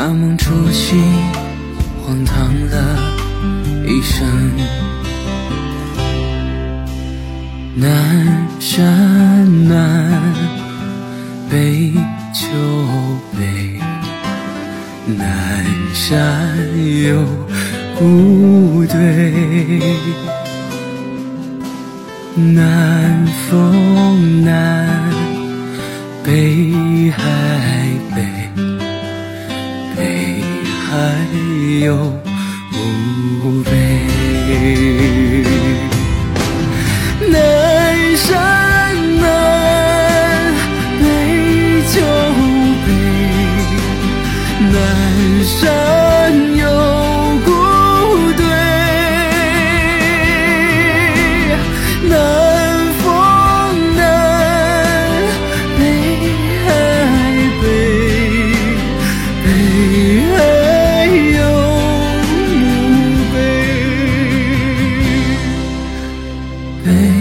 大梦初醒，荒唐了一生。南山南北秋北，南山有不对，南风南，北海。北有墓碑，南山南北秋北，南山有。baby.